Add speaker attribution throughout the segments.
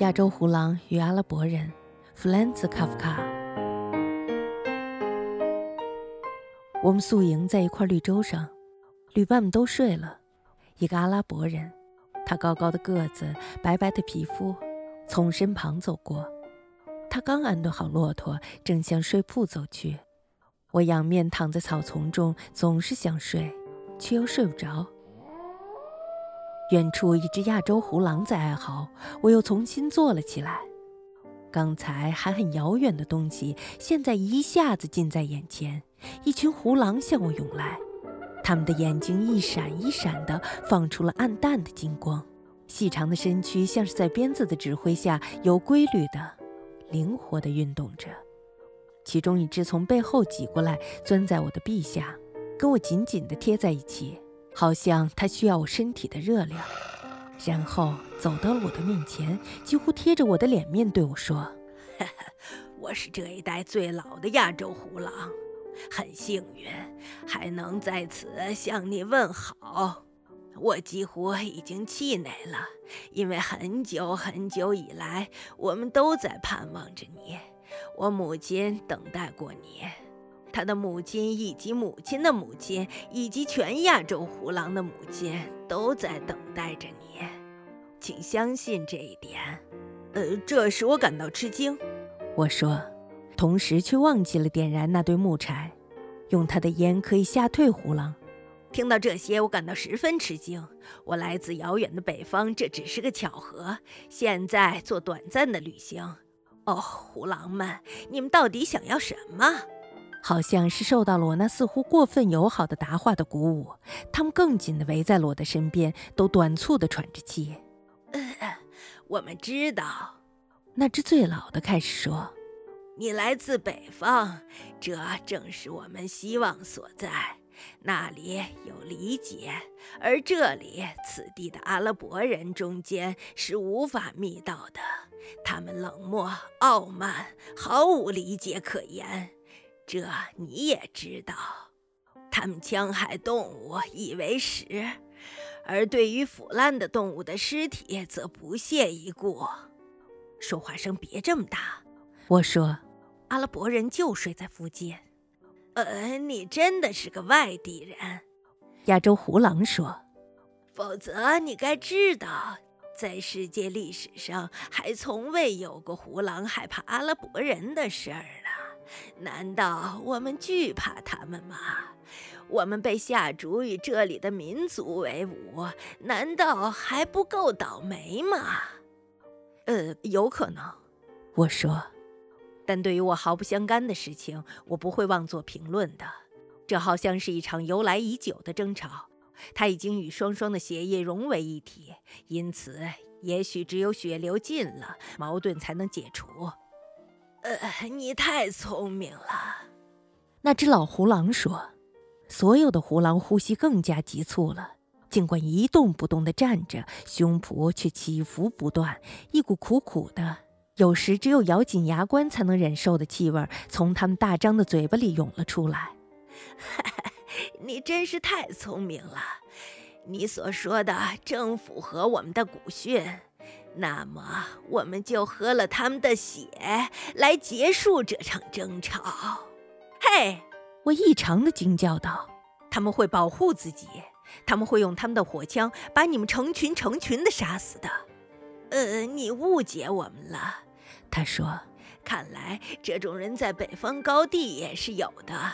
Speaker 1: 亚洲胡狼与阿拉伯人，弗兰兹·卡夫卡。我们宿营在一块绿洲上，旅伴们都睡了。一个阿拉伯人，他高高的个子，白白的皮肤，从身旁走过。他刚安顿好骆驼，正向睡铺走去。我仰面躺在草丛中，总是想睡，却又睡不着。远处一只亚洲胡狼在哀嚎，我又重新坐了起来。刚才还很遥远的东西，现在一下子近在眼前。一群胡狼向我涌来，它们的眼睛一闪一闪的，放出了暗淡的金光。细长的身躯像是在鞭子的指挥下，有规律的、灵活的运动着。其中一只从背后挤过来，钻在我的臂下，跟我紧紧地贴在一起。好像他需要我身体的热量，然后走到了我的面前，几乎贴着我的脸面对我说：“
Speaker 2: 我是这一代最老的亚洲胡狼，很幸运还能在此向你问好。我几乎已经气馁了，因为很久很久以来，我们都在盼望着你，我母亲等待过你。”他的母亲以及母亲的母亲，以及全亚洲胡狼的母亲，都在等待着你，请相信这一点。呃，这使我感到吃惊。
Speaker 1: 我说，同时却忘记了点燃那堆木柴。用他的烟可以吓退胡狼。
Speaker 2: 听到这些，我感到十分吃惊。我来自遥远的北方，这只是个巧合。现在做短暂的旅行。哦，胡狼们，你们到底想要什么？
Speaker 1: 好像是受到了我那似乎过分友好的答话的鼓舞，他们更紧地围在了我的身边，都短促地喘着气。
Speaker 2: 我们知道，
Speaker 1: 那只最老的开始说：“
Speaker 2: 你来自北方，这正是我们希望所在。那里有理解，而这里此地的阿拉伯人中间是无法觅到的。他们冷漠、傲慢，毫无理解可言。”这你也知道，他们戕害动物以为食，而对于腐烂的动物的尸体则不屑一顾。说话声别这么大，
Speaker 1: 我说，
Speaker 2: 阿拉伯人就睡在附近。呃，你真的是个外地人，
Speaker 1: 亚洲胡狼说。
Speaker 2: 否则你该知道，在世界历史上还从未有过胡狼害怕阿拉伯人的事儿。难道我们惧怕他们吗？我们被下逐与这里的民族为伍，难道还不够倒霉吗？
Speaker 1: 呃，有可能，我说。但对于我毫不相干的事情，我不会妄作评论的。这好像是一场由来已久的争吵，它已经与双双的血液融为一体，因此，也许只有血流尽了，矛盾才能解除。
Speaker 2: 呃，你太聪明了，
Speaker 1: 那只老胡狼说。所有的胡狼呼吸更加急促了，尽管一动不动地站着，胸脯却起伏不断，一股苦苦的，有时只有咬紧牙关才能忍受的气味从他们大张的嘴巴里涌了出来。
Speaker 2: 你真是太聪明了，你所说的正符合我们的古训。那么，我们就喝了他们的血来结束这场争吵。嘿，
Speaker 1: 我异常的惊叫道：“他们会保护自己，他们会用他们的火枪把你们成群成群的杀死的。”
Speaker 2: 呃，你误解我们了，
Speaker 1: 他说。
Speaker 2: 看来这种人在北方高地也是有的，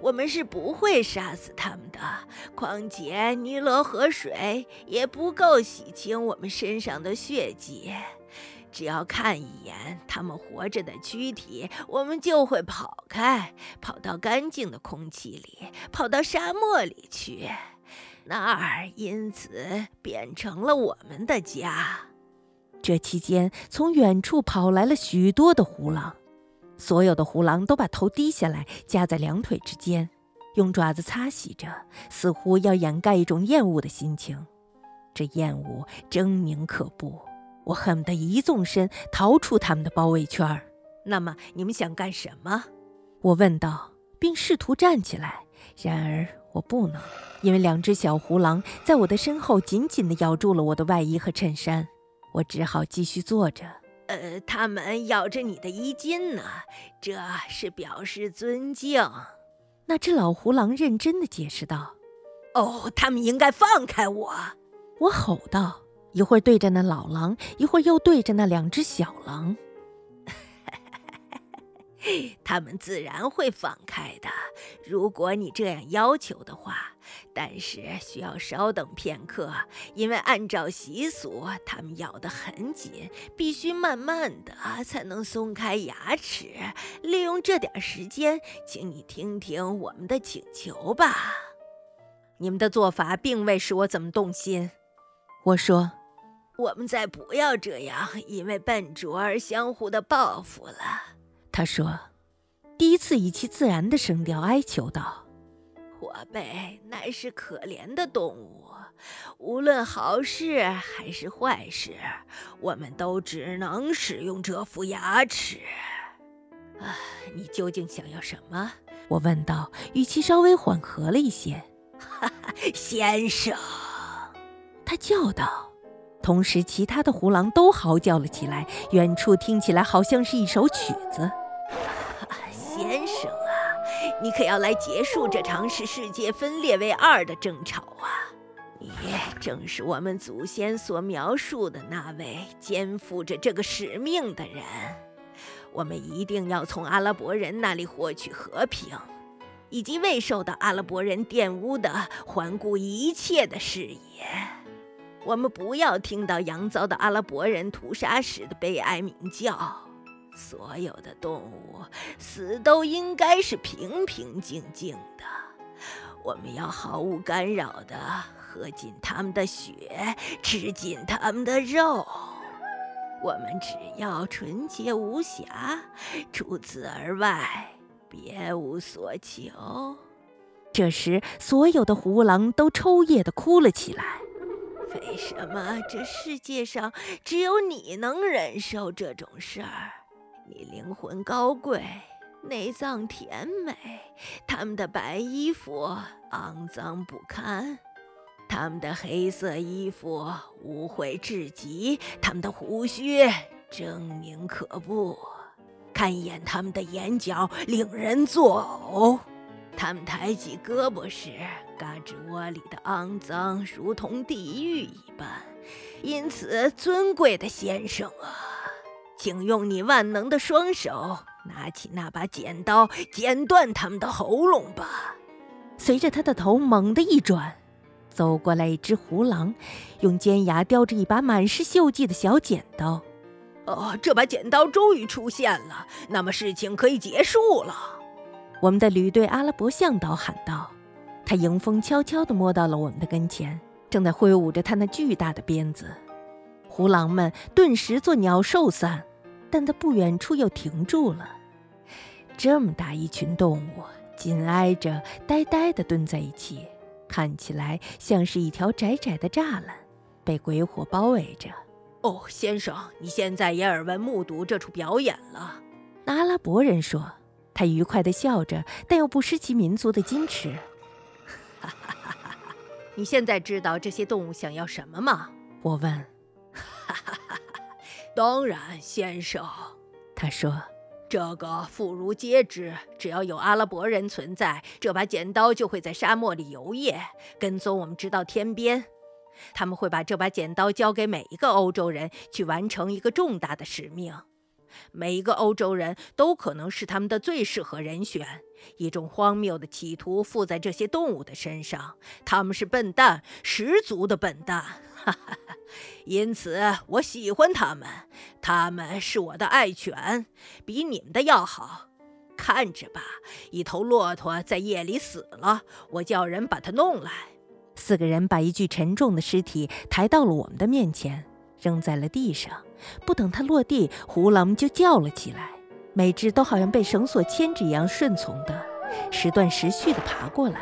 Speaker 2: 我们是不会杀死他们的。况且尼罗河水也不够洗清我们身上的血迹，只要看一眼他们活着的躯体，我们就会跑开，跑到干净的空气里，跑到沙漠里去，那儿因此变成了我们的家。
Speaker 1: 这期间，从远处跑来了许多的胡狼，所有的胡狼都把头低下来，夹在两腿之间，用爪子擦洗着，似乎要掩盖一种厌恶的心情。这厌恶狰狞可怖，我恨不得一纵身逃出他们的包围圈。
Speaker 2: 那么，你们想干什么？
Speaker 1: 我问道，并试图站起来。然而，我不能，因为两只小胡狼在我的身后紧紧地咬住了我的外衣和衬衫。我只好继续坐着，
Speaker 2: 呃，他们咬着你的衣襟呢，这是表示尊敬。
Speaker 1: 那只老胡狼认真的解释道：“
Speaker 2: 哦，他们应该放开我！”
Speaker 1: 我吼道，一会儿对着那老狼，一会儿又对着那两只小狼。
Speaker 2: 他们自然会放开的，如果你这样要求的话。但是需要稍等片刻，因为按照习俗，他们咬得很紧，必须慢慢的才能松开牙齿。利用这点时间，请你听听我们的请求吧。
Speaker 1: 你们的做法并未使我怎么动心。我说，
Speaker 2: 我们再不要这样，因为笨拙而相互的报复了。
Speaker 1: 他说，第一次以其自然的声调哀求道：“
Speaker 2: 火贝乃是可怜的动物，无论好事还是坏事，我们都只能使用这副牙齿。”
Speaker 1: 啊，你究竟想要什么？我问道，语气稍微缓和了一些。
Speaker 2: 哈哈，先生，
Speaker 1: 他叫道。同时，其他的胡狼都嚎叫了起来，远处听起来好像是一首曲子。
Speaker 2: 你可要来结束这场使世界分裂为二的争吵啊！你正是我们祖先所描述的那位肩负着这个使命的人。我们一定要从阿拉伯人那里获取和平，以及未受到阿拉伯人玷污的环顾一切的视野。我们不要听到羊遭到阿拉伯人屠杀时的悲哀鸣叫。所有的动物死都应该是平平静静的。我们要毫无干扰地喝尽他们的血，吃尽他们的肉。我们只要纯洁无瑕，除此而外别无所求。
Speaker 1: 这时，所有的胡狼都抽噎地哭了起来。
Speaker 2: 为什么这世界上只有你能忍受这种事儿？你灵魂高贵，内脏甜美，他们的白衣服肮脏不堪，他们的黑色衣服污秽至极，他们的胡须狰狞可怖，看一眼他们的眼角令人作呕，他们抬起胳膊时，胳肢窝里的肮脏如同地狱一般，因此，尊贵的先生啊。请用你万能的双手拿起那把剪刀，剪断他们的喉咙吧。
Speaker 1: 随着他的头猛地一转，走过来一只胡狼，用尖牙叼着一把满是锈迹的小剪刀。
Speaker 2: 哦，这把剪刀终于出现了，那么事情可以结束了。
Speaker 1: 我们的旅队阿拉伯向导喊道。他迎风悄悄地摸到了我们的跟前，正在挥舞着他那巨大的鞭子。胡狼们顿时作鸟兽散。但在不远处又停住了。这么大一群动物紧挨着，呆呆地蹲在一起，看起来像是一条窄窄的栅栏，被鬼火包围着。
Speaker 2: 哦，先生，你现在也耳闻目睹这出表演了。
Speaker 1: 那阿拉伯人说，他愉快地笑着，但又不失其民族的矜持。
Speaker 2: 哈哈哈哈哈！你现在知道这些动物想要什么吗？
Speaker 1: 我问。
Speaker 2: 当然，先生，
Speaker 1: 他说：“
Speaker 2: 这个妇孺皆知。只要有阿拉伯人存在，这把剪刀就会在沙漠里游曳，跟踪我们直到天边。他们会把这把剪刀交给每一个欧洲人，去完成一个重大的使命。每一个欧洲人都可能是他们的最适合人选。一种荒谬的企图附在这些动物的身上，他们是笨蛋，十足的笨蛋。”哈哈，因此我喜欢他们，他们是我的爱犬，比你们的要好。看着吧，一头骆驼在夜里死了，我叫人把它弄来。
Speaker 1: 四个人把一具沉重的尸体抬到了我们的面前，扔在了地上。不等它落地，胡狼就叫了起来，每只都好像被绳索牵着一样顺从的，时断时续地爬过来。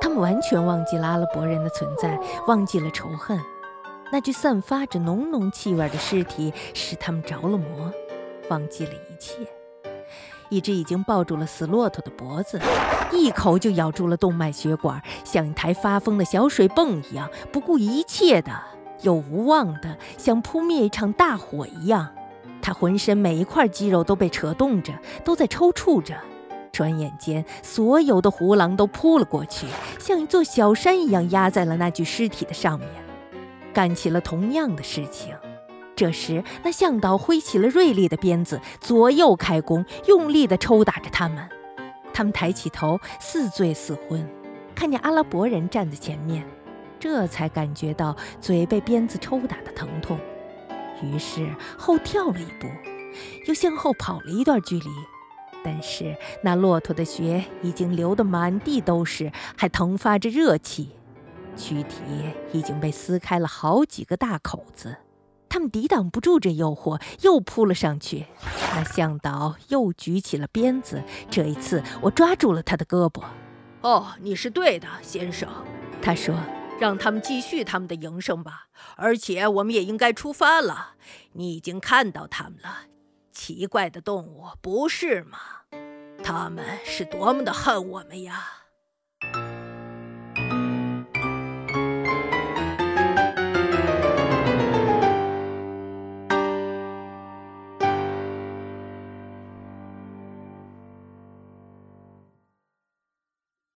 Speaker 1: 他们完全忘记拉了阿拉伯人的存在，忘记了仇恨。那具散发着浓浓气味的尸体使他们着了魔，忘记了一切。一只已经抱住了死骆驼的脖子，一口就咬住了动脉血管，像一台发疯的小水泵一样，不顾一切的又无望的，像扑灭一场大火一样。他浑身每一块肌肉都被扯动着，都在抽搐着。转眼间，所有的胡狼都扑了过去，像一座小山一样压在了那具尸体的上面，干起了同样的事情。这时，那向导挥起了锐利的鞭子，左右开弓，用力地抽打着他们。他们抬起头，似醉似昏，看见阿拉伯人站在前面，这才感觉到嘴被鞭子抽打的疼痛，于是后跳了一步，又向后跑了一段距离。但是那骆驼的血已经流得满地都是，还腾发着热气，躯体已经被撕开了好几个大口子。他们抵挡不住这诱惑，又扑了上去。那向导又举起了鞭子，这一次我抓住了他的胳膊。
Speaker 2: 哦，你是对的，先生，
Speaker 1: 他说：“
Speaker 2: 让他们继续他们的营生吧，而且我们也应该出发了。你已经看到他们了，奇怪的动物，不是吗？他们是多么的恨我们呀！”